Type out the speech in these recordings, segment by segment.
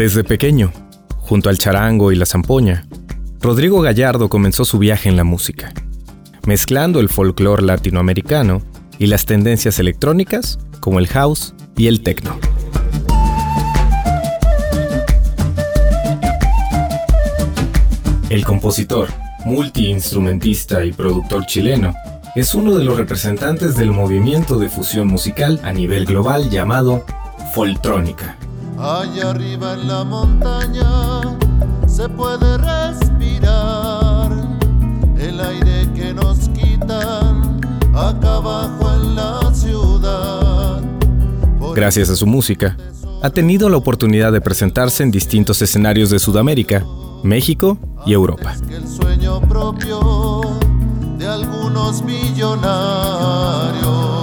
Desde pequeño, junto al charango y la zampoña, Rodrigo Gallardo comenzó su viaje en la música, mezclando el folclore latinoamericano y las tendencias electrónicas como el house y el techno. El compositor, multiinstrumentista y productor chileno es uno de los representantes del movimiento de fusión musical a nivel global llamado Foltrónica. Allá arriba en la montaña se puede respirar el aire que nos quitan acá abajo en la ciudad. Gracias a su música, ha tenido la oportunidad de presentarse en distintos escenarios de Sudamérica, México y Europa. Es que el sueño propio de algunos millonarios.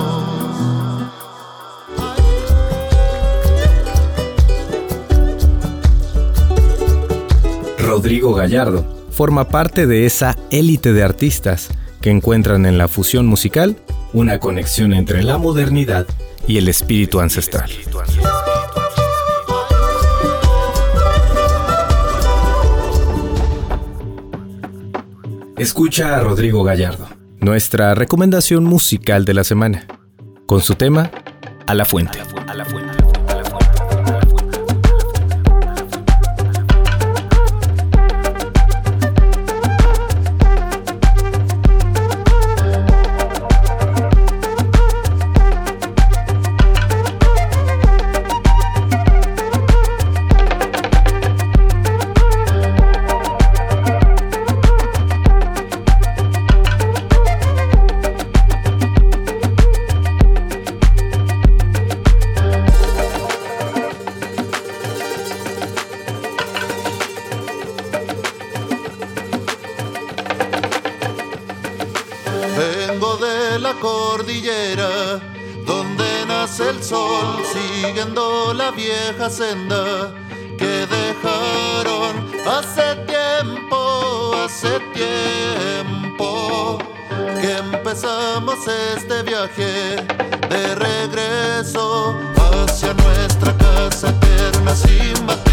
Rodrigo Gallardo forma parte de esa élite de artistas que encuentran en la fusión musical una conexión entre la modernidad y el espíritu ancestral. Escucha a Rodrigo Gallardo, nuestra recomendación musical de la semana, con su tema A la Fuente. La cordillera donde nace el sol siguiendo la vieja senda que dejaron hace tiempo, hace tiempo que empezamos este viaje de regreso hacia nuestra casa eterna sin materia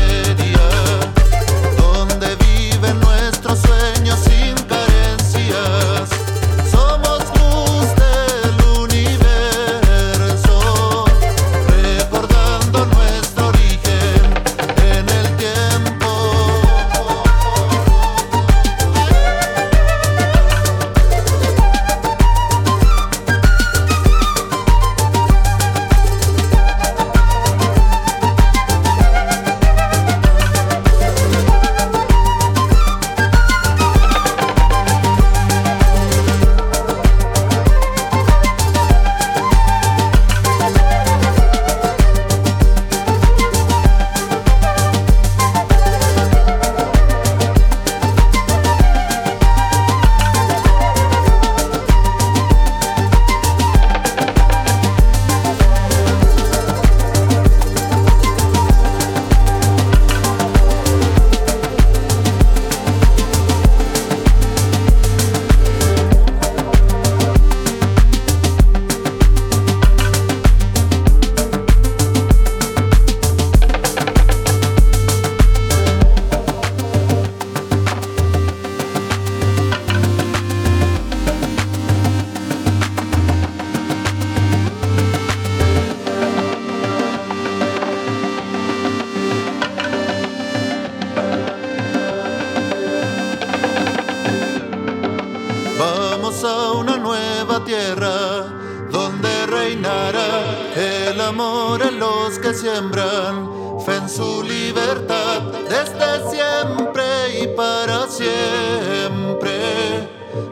A una nueva tierra donde reinará el amor en los que siembran fe en su libertad desde siempre y para siempre.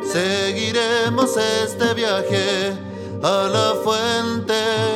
Seguiremos este viaje a la fuente.